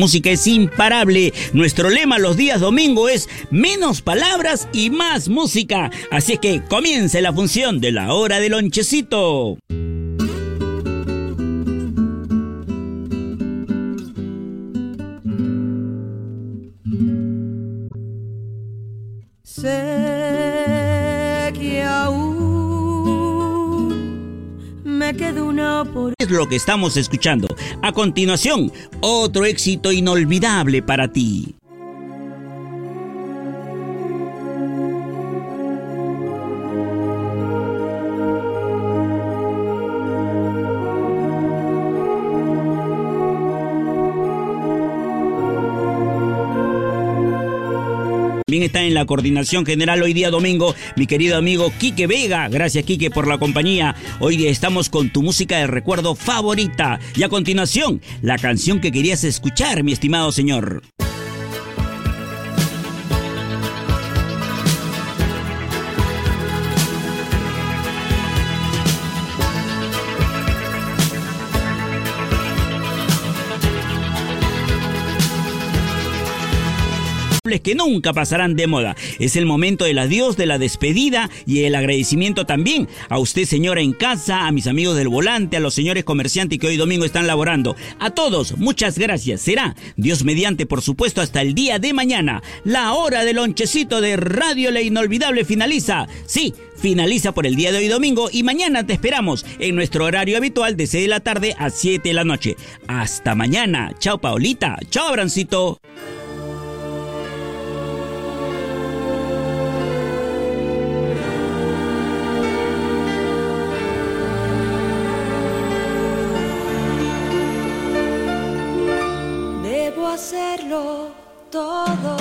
música es imparable. Nuestro lema los días domingo es menos palabras y más música. Así que comience la función de la hora del lonchecito. Sé por Es lo que estamos escuchando. A continuación, otro éxito inolvidable para ti. También está en la coordinación general hoy día domingo mi querido amigo Quique Vega. Gracias Quique por la compañía. Hoy estamos con tu música de recuerdo favorita. Y a continuación, la canción que querías escuchar, mi estimado señor. Que nunca pasarán de moda. Es el momento del adiós, de la despedida y el agradecimiento también a usted señora en casa, a mis amigos del volante, a los señores comerciantes que hoy domingo están laborando. A todos, muchas gracias. Será Dios mediante, por supuesto, hasta el día de mañana. La hora del lonchecito de Radio La Inolvidable finaliza. Sí, finaliza por el día de hoy domingo y mañana te esperamos en nuestro horario habitual de 6 de la tarde a 7 de la noche. Hasta mañana. Chao Paolita. Chao Abrancito. Hacerlo todo.